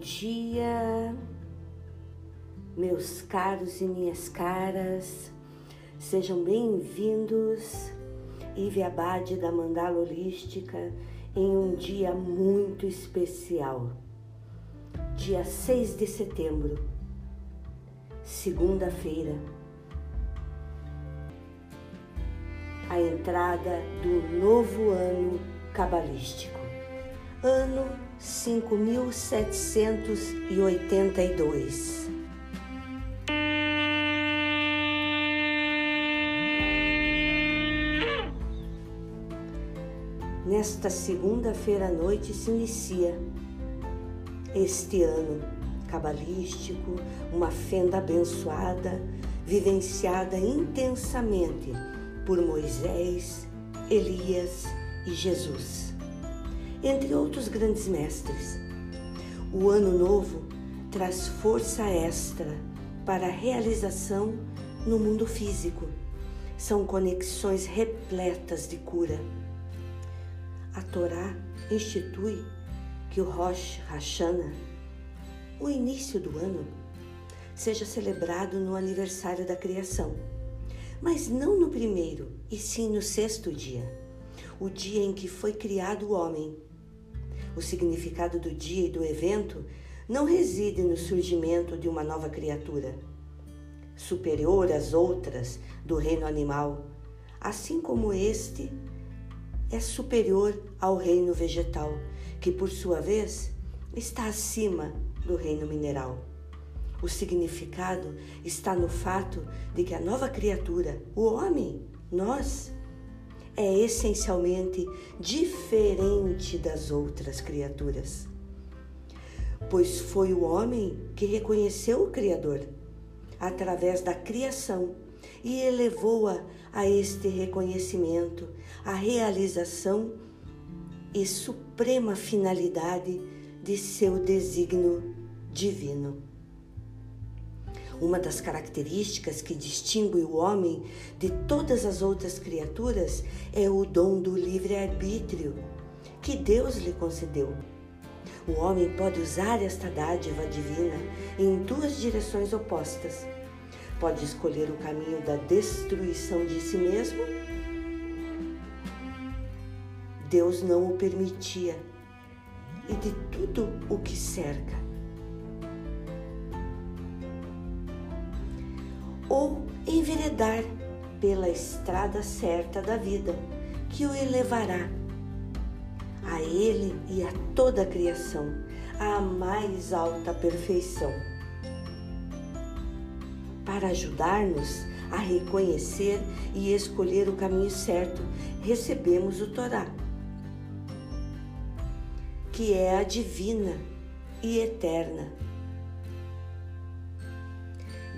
dia, meus caros e minhas caras, sejam bem-vindos, Ive Abade da Mandala Holística, em um dia muito especial, dia 6 de setembro, segunda-feira, a entrada do novo ano cabalístico, ano 5782. Nesta segunda-feira à noite se inicia este ano cabalístico, uma fenda abençoada, vivenciada intensamente por Moisés, Elias e Jesus entre outros grandes mestres. O Ano Novo traz força extra para a realização no mundo físico. São conexões repletas de cura. A Torá institui que o Rosh Hashanah, o início do ano, seja celebrado no aniversário da criação, mas não no primeiro, e sim no sexto dia, o dia em que foi criado o homem o significado do dia e do evento não reside no surgimento de uma nova criatura, superior às outras do reino animal, assim como este é superior ao reino vegetal, que por sua vez está acima do reino mineral. O significado está no fato de que a nova criatura, o homem, nós, é essencialmente diferente das outras criaturas. Pois foi o homem que reconheceu o Criador através da criação e elevou-a a este reconhecimento, a realização e suprema finalidade de seu desígnio divino. Uma das características que distingue o homem de todas as outras criaturas é o dom do livre-arbítrio que Deus lhe concedeu. O homem pode usar esta dádiva divina em duas direções opostas. Pode escolher o caminho da destruição de si mesmo. Deus não o permitia, e de tudo o que cerca ou enveredar pela estrada certa da vida, que o elevará a ele e a toda a criação, à mais alta perfeição. Para ajudar-nos a reconhecer e escolher o caminho certo, recebemos o Torá, que é a divina e eterna.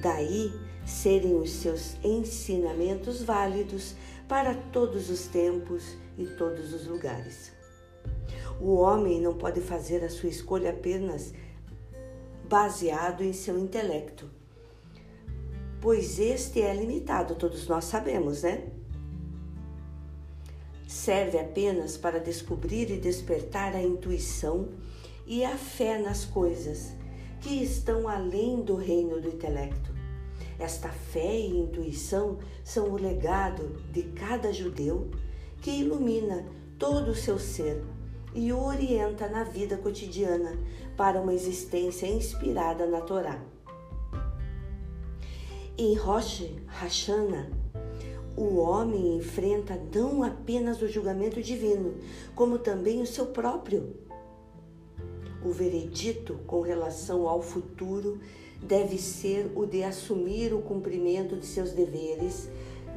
Daí serem os seus ensinamentos válidos para todos os tempos e todos os lugares. O homem não pode fazer a sua escolha apenas baseado em seu intelecto, pois este é limitado, todos nós sabemos, né? Serve apenas para descobrir e despertar a intuição e a fé nas coisas que estão além do reino do intelecto. Esta fé e intuição são o legado de cada judeu que ilumina todo o seu ser e o orienta na vida cotidiana para uma existência inspirada na Torá. Em Rosh Hashanah, o homem enfrenta não apenas o julgamento divino, como também o seu próprio. O veredito com relação ao futuro deve ser o de assumir o cumprimento de seus deveres,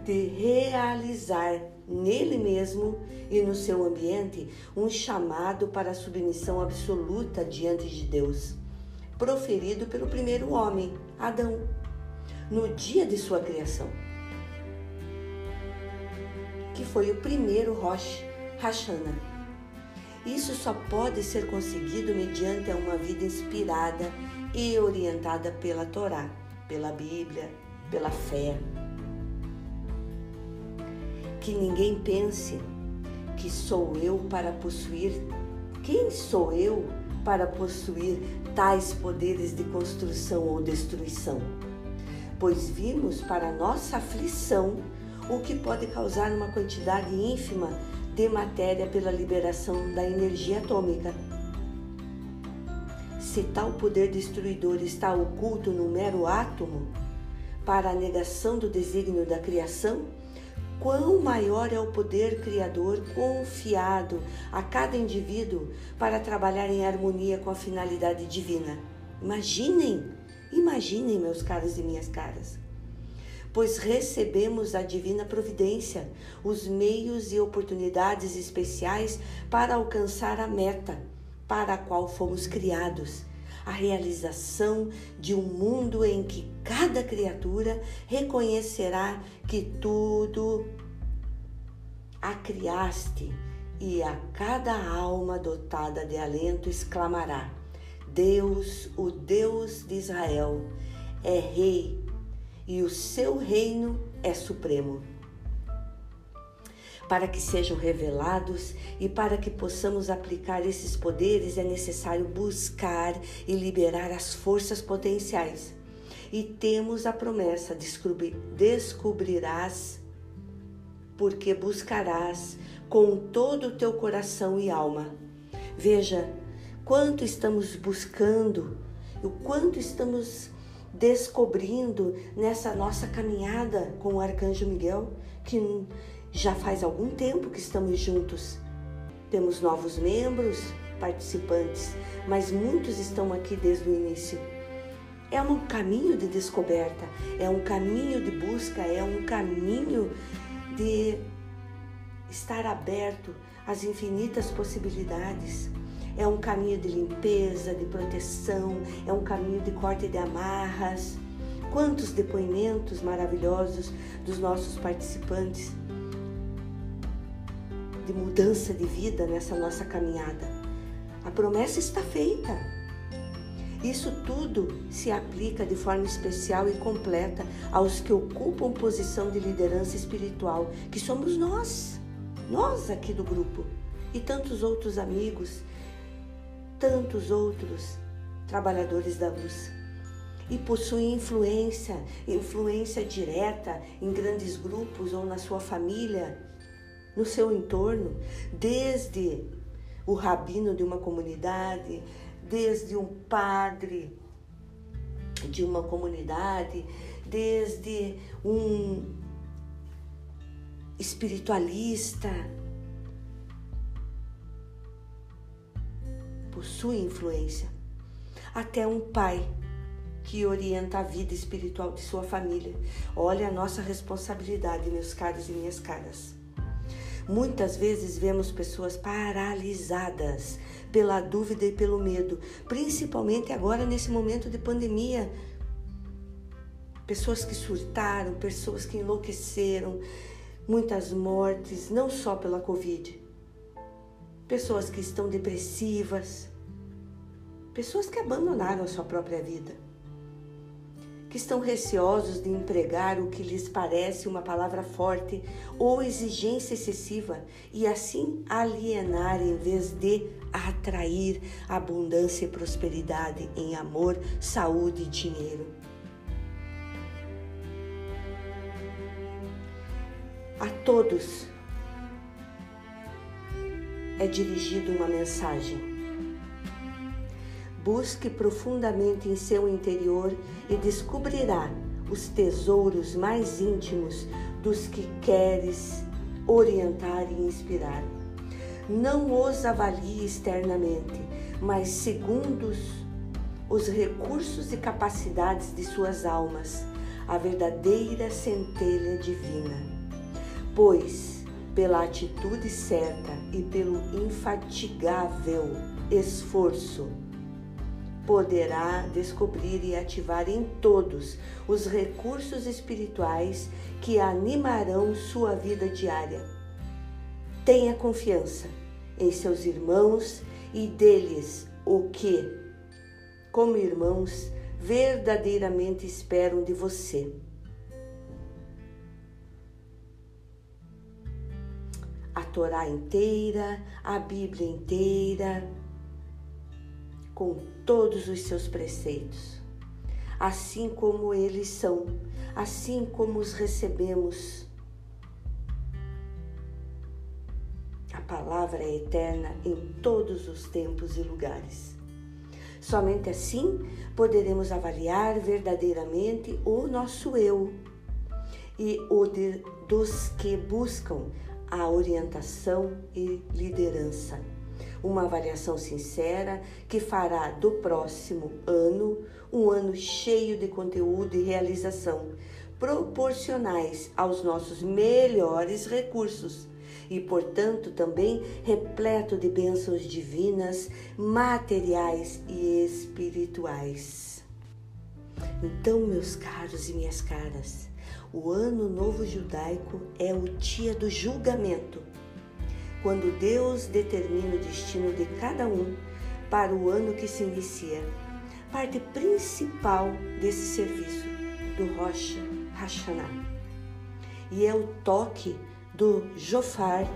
de realizar nele mesmo e no seu ambiente um chamado para a submissão absoluta diante de Deus, proferido pelo primeiro homem, Adão, no dia de sua criação, que foi o primeiro Rosh Hashanah. Isso só pode ser conseguido mediante uma vida inspirada e orientada pela Torá, pela Bíblia, pela fé. Que ninguém pense que sou eu para possuir. Quem sou eu para possuir tais poderes de construção ou destruição, pois vimos para nossa aflição o que pode causar uma quantidade ínfima de matéria pela liberação da energia atômica. Se tal poder destruidor está oculto no mero átomo, para a negação do desígnio da criação, quão maior é o poder criador confiado a cada indivíduo para trabalhar em harmonia com a finalidade divina. Imaginem, imaginem, meus caros e minhas caras. Pois recebemos a divina providência, os meios e oportunidades especiais para alcançar a meta para a qual fomos criados a realização de um mundo em que cada criatura reconhecerá que tudo a criaste e a cada alma dotada de alento exclamará: Deus, o Deus de Israel, é Rei e o seu reino é supremo para que sejam revelados e para que possamos aplicar esses poderes é necessário buscar e liberar as forças potenciais. E temos a promessa: descobrir, descobrirás, porque buscarás com todo o teu coração e alma. Veja quanto estamos buscando, o quanto estamos descobrindo nessa nossa caminhada com o arcanjo Miguel, que já faz algum tempo que estamos juntos. Temos novos membros, participantes, mas muitos estão aqui desde o início. É um caminho de descoberta, é um caminho de busca, é um caminho de estar aberto às infinitas possibilidades. É um caminho de limpeza, de proteção, é um caminho de corte de amarras. Quantos depoimentos maravilhosos dos nossos participantes de mudança de vida nessa nossa caminhada. A promessa está feita. Isso tudo se aplica de forma especial e completa aos que ocupam posição de liderança espiritual, que somos nós, nós aqui do grupo, e tantos outros amigos, tantos outros trabalhadores da luz. E possuem influência, influência direta em grandes grupos ou na sua família, no seu entorno, desde o rabino de uma comunidade, desde um padre de uma comunidade, desde um espiritualista. Possui influência. Até um pai que orienta a vida espiritual de sua família. Olha a nossa responsabilidade, meus caros e minhas caras. Muitas vezes vemos pessoas paralisadas pela dúvida e pelo medo, principalmente agora nesse momento de pandemia. Pessoas que surtaram, pessoas que enlouqueceram, muitas mortes, não só pela Covid. Pessoas que estão depressivas, pessoas que abandonaram a sua própria vida que estão receosos de empregar o que lhes parece uma palavra forte ou exigência excessiva e assim alienar em vez de atrair abundância e prosperidade em amor, saúde e dinheiro. A todos é dirigida uma mensagem Busque profundamente em seu interior e descobrirá os tesouros mais íntimos dos que queres orientar e inspirar. Não os avalie externamente, mas segundo os recursos e capacidades de suas almas, a verdadeira centelha divina. Pois, pela atitude certa e pelo infatigável esforço, poderá descobrir e ativar em todos os recursos espirituais que animarão sua vida diária. Tenha confiança em seus irmãos e deles o que, como irmãos, verdadeiramente esperam de você. Torá inteira, a Bíblia inteira, com todos os seus preceitos, assim como eles são, assim como os recebemos. A palavra é eterna em todos os tempos e lugares. Somente assim poderemos avaliar verdadeiramente o nosso eu e o de, dos que buscam a orientação e liderança. Uma avaliação sincera que fará do próximo ano um ano cheio de conteúdo e realização, proporcionais aos nossos melhores recursos e, portanto, também repleto de bênçãos divinas, materiais e espirituais. Então, meus caros e minhas caras, o Ano Novo Judaico é o dia do julgamento, quando Deus determina o destino de cada um para o ano que se inicia. Parte principal desse serviço do Rocha Hashanah. E é o toque do Jofar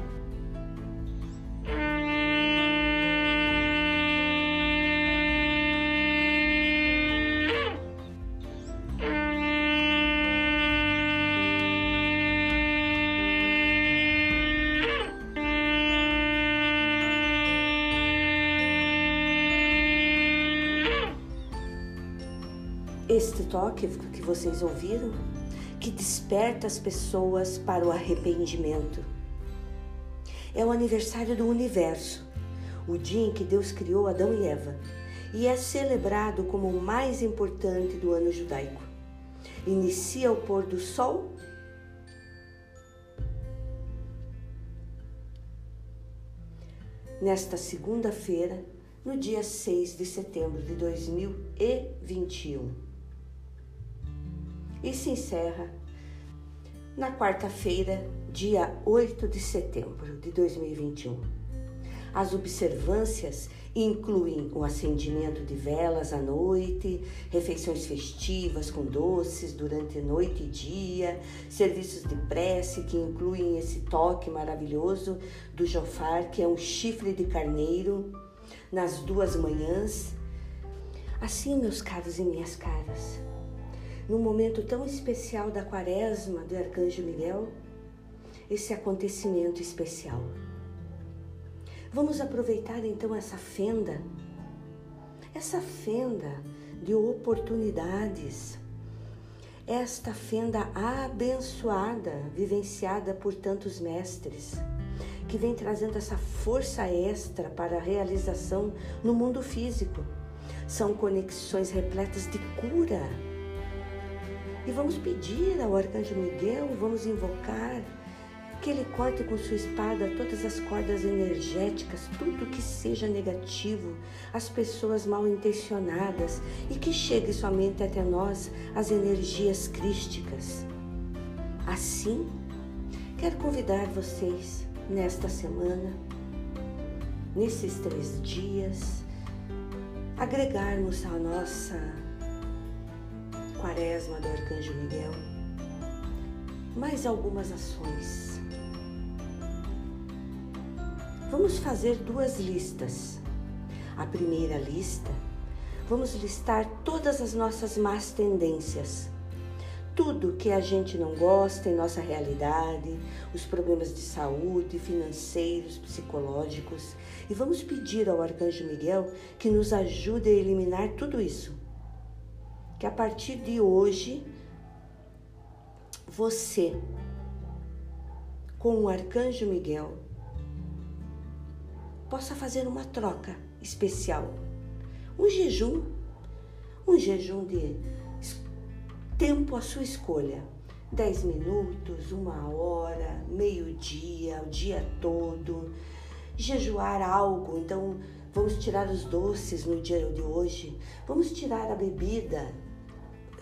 este toque que vocês ouviram, que desperta as pessoas para o arrependimento. É o aniversário do universo, o dia em que Deus criou Adão e Eva, e é celebrado como o mais importante do ano judaico. Inicia o pôr do sol nesta segunda-feira, no dia 6 de setembro de 2021 e se encerra na quarta-feira, dia 8 de setembro de 2021. As observâncias incluem o acendimento de velas à noite, refeições festivas com doces durante noite e dia, serviços de prece que incluem esse toque maravilhoso do jofar, que é um chifre de carneiro, nas duas manhãs. Assim, meus caros e minhas caras, num momento tão especial da quaresma do Arcanjo Miguel, esse acontecimento especial. Vamos aproveitar então essa fenda, essa fenda de oportunidades, esta fenda abençoada, vivenciada por tantos mestres, que vem trazendo essa força extra para a realização no mundo físico. São conexões repletas de cura e vamos pedir ao arcanjo Miguel, vamos invocar que ele corte com sua espada todas as cordas energéticas, tudo que seja negativo, as pessoas mal intencionadas e que chegue somente até nós as energias crísticas. Assim, quero convidar vocês nesta semana, nesses três dias, agregarmos a nossa quaresma do Arcanjo Miguel, mais algumas ações. Vamos fazer duas listas. A primeira lista, vamos listar todas as nossas más tendências, tudo que a gente não gosta em nossa realidade, os problemas de saúde, financeiros, psicológicos, e vamos pedir ao Arcanjo Miguel que nos ajude a eliminar tudo isso que a partir de hoje você, com o arcanjo Miguel, possa fazer uma troca especial, um jejum, um jejum de tempo à sua escolha. dez minutos, uma hora, meio-dia, o dia todo. Jejuar algo, então vamos tirar os doces no dia de hoje, vamos tirar a bebida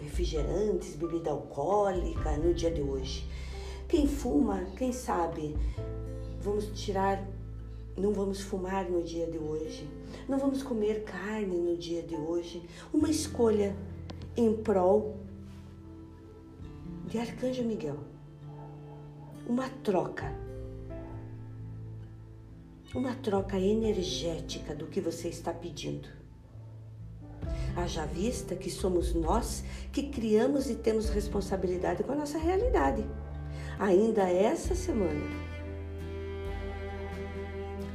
refrigerantes, bebida alcoólica no dia de hoje. Quem fuma, quem sabe, vamos tirar, não vamos fumar no dia de hoje, não vamos comer carne no dia de hoje. Uma escolha em prol de Arcanjo Miguel. Uma troca. Uma troca energética do que você está pedindo. Haja vista que somos nós que criamos e temos responsabilidade com a nossa realidade. Ainda essa semana,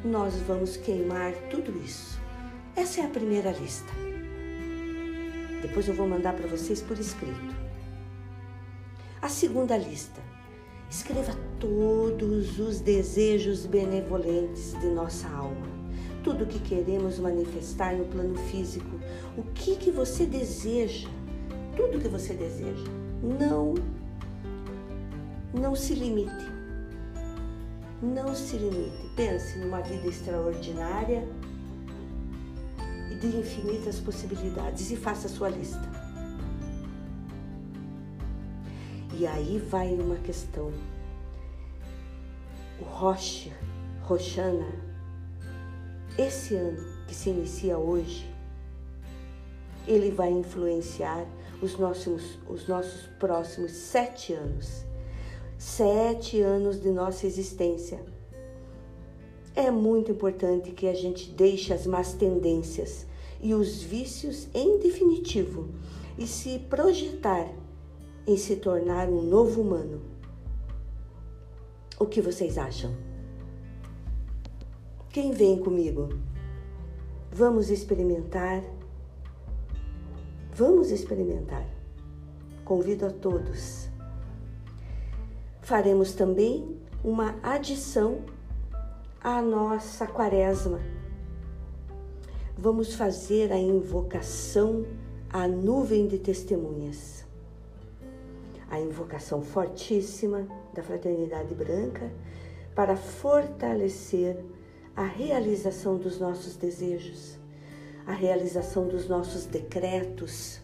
nós vamos queimar tudo isso. Essa é a primeira lista. Depois eu vou mandar para vocês por escrito. A segunda lista. Escreva todos os desejos benevolentes de nossa alma. Tudo que queremos manifestar no plano físico. O que, que você deseja. Tudo que você deseja. Não, não se limite. Não se limite. Pense numa vida extraordinária e de infinitas possibilidades e faça a sua lista. E aí vai uma questão. O Rosh, Roshana, esse ano que se inicia hoje, ele vai influenciar os nossos, os nossos próximos sete anos. Sete anos de nossa existência. É muito importante que a gente deixe as más tendências e os vícios em definitivo e se projetar em se tornar um novo humano. O que vocês acham? Quem vem comigo? Vamos experimentar. Vamos experimentar. Convido a todos. Faremos também uma adição à nossa quaresma. Vamos fazer a invocação à nuvem de testemunhas a invocação fortíssima da Fraternidade Branca para fortalecer a realização dos nossos desejos, a realização dos nossos decretos,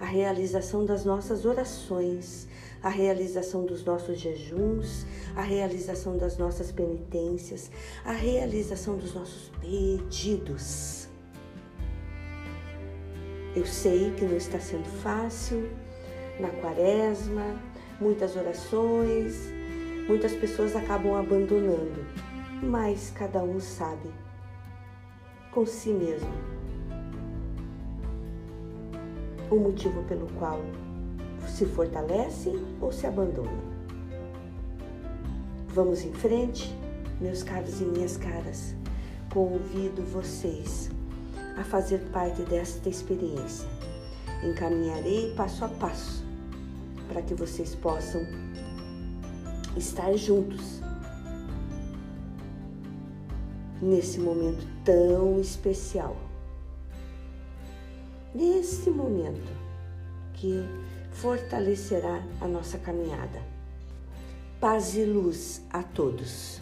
a realização das nossas orações, a realização dos nossos jejuns, a realização das nossas penitências, a realização dos nossos pedidos. Eu sei que não está sendo fácil, na quaresma, muitas orações, muitas pessoas acabam abandonando, mas cada um sabe com si mesmo o motivo pelo qual se fortalece ou se abandona. Vamos em frente, meus caros e minhas caras. Convido vocês a fazer parte desta experiência. Encaminharei passo a passo para que vocês possam estar juntos nesse momento tão especial. Nesse momento que fortalecerá a nossa caminhada. Paz e luz a todos.